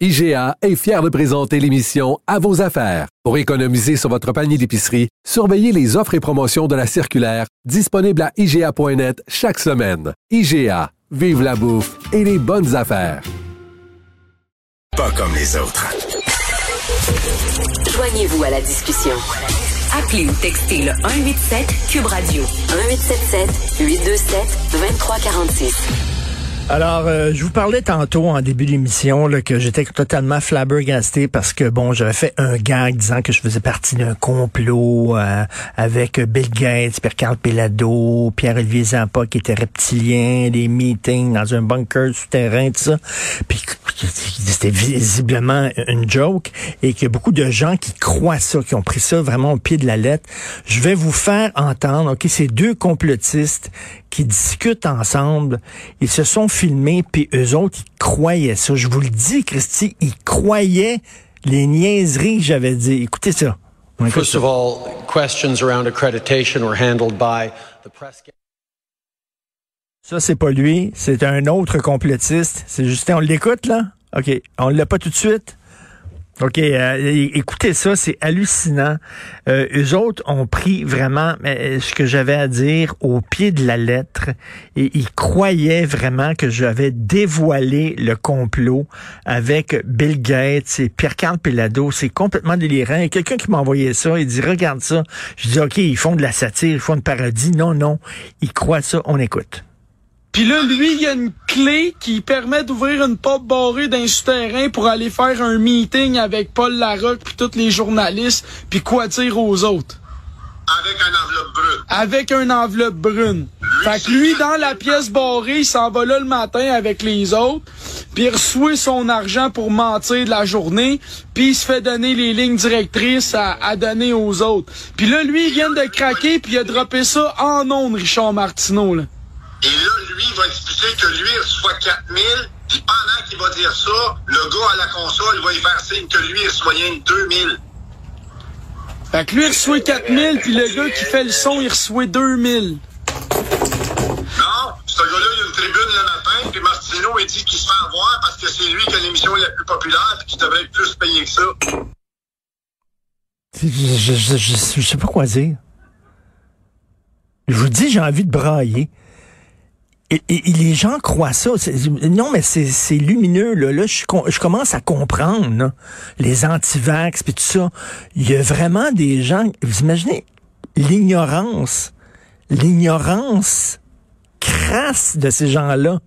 IGA est fier de présenter l'émission À vos affaires. Pour économiser sur votre panier d'épicerie, surveillez les offres et promotions de la circulaire disponible à IGA.net chaque semaine. IGA, vive la bouffe et les bonnes affaires. Pas comme les autres. Joignez-vous à la discussion. Appelez ou textez le 187 Cube Radio 1877 827 2346. Alors, euh, je vous parlais tantôt en début d'émission que j'étais totalement flabbergasté parce que, bon, j'avais fait un gag disant que je faisais partie d'un complot euh, avec Bill Gates, Pierre-Carl Pelado, Pierre-Olivier Zampa qui était reptilien, des meetings dans un bunker souterrain, tout ça. C'était visiblement une joke et qu'il y a beaucoup de gens qui croient ça, qui ont pris ça vraiment au pied de la lettre. Je vais vous faire entendre, OK, ces deux complotistes qui discutent ensemble, ils se sont filmés, puis eux autres, ils croyaient ça. Je vous le dis, Christy, ils croyaient les niaiseries que j'avais dit. Écoutez ça. First of all, questions around accreditation were handled by the press. Ça, c'est pas lui, c'est un autre complotiste. C'est Justin, on l'écoute, là? OK, on l'a pas tout de suite? OK, euh, écoutez ça, c'est hallucinant. Euh, eux autres ont pris vraiment euh, ce que j'avais à dire au pied de la lettre et ils croyaient vraiment que j'avais dévoilé le complot avec Bill Gates et Pierre-Carl Pelado. C'est complètement délirant. Et quelqu'un qui m'a envoyé ça, il dit, regarde ça. Je dis, OK, ils font de la satire, ils font une parodie. Non, non, ils croient ça. On écoute. Puis là, lui, il y a une clé qui permet d'ouvrir une porte barrée d'un souterrain pour aller faire un meeting avec Paul Larocque puis tous les journalistes, puis quoi dire aux autres. Avec un enveloppe brune. Avec un enveloppe brune. fait que lui, dans la pièce barrée, il s'en va là le matin avec les autres, puis il reçoit son argent pour mentir de la journée, puis il se fait donner les lignes directrices à, à donner aux autres. Puis là, lui, il vient de craquer, puis il a droppé ça en ondes, Richard Martineau, là. Et là, lui, il va expliquer que lui, il reçoit 4000, puis pendant qu'il va dire ça, le gars à la console va y faire signe que lui, il reçoit rien de 2000. Fait que lui, il reçoit 4000, puis le gars qui fait le son, il reçoit 2000. Non, ce gars-là, il a une tribune le matin, puis Martineau, il dit qu'il se fait avoir parce que c'est lui qui a l'émission la plus populaire, puis qu'il devrait être plus payé que ça. Je, je, je, je, je sais pas quoi dire. Je vous dis, j'ai envie de brailler. Et, et, les gens croient ça. Non, mais c'est lumineux. Là, là je, je, commence à comprendre là, les antivax et tout ça. Il y a vraiment des gens. Vous imaginez l'ignorance, l'ignorance crasse de ces gens-là.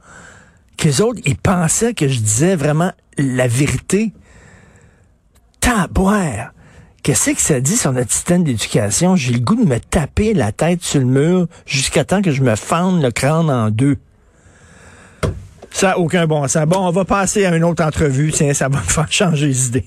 Qu'eux autres, ils pensaient que je disais vraiment la vérité. Taboire. Qu'est-ce que ça dit sur notre système d'éducation? J'ai le goût de me taper la tête sur le mur jusqu'à temps que je me fende le crâne en deux. Ça aucun bon sens. Bon, on va passer à une autre entrevue. Tiens, ça va me faire changer d'idée.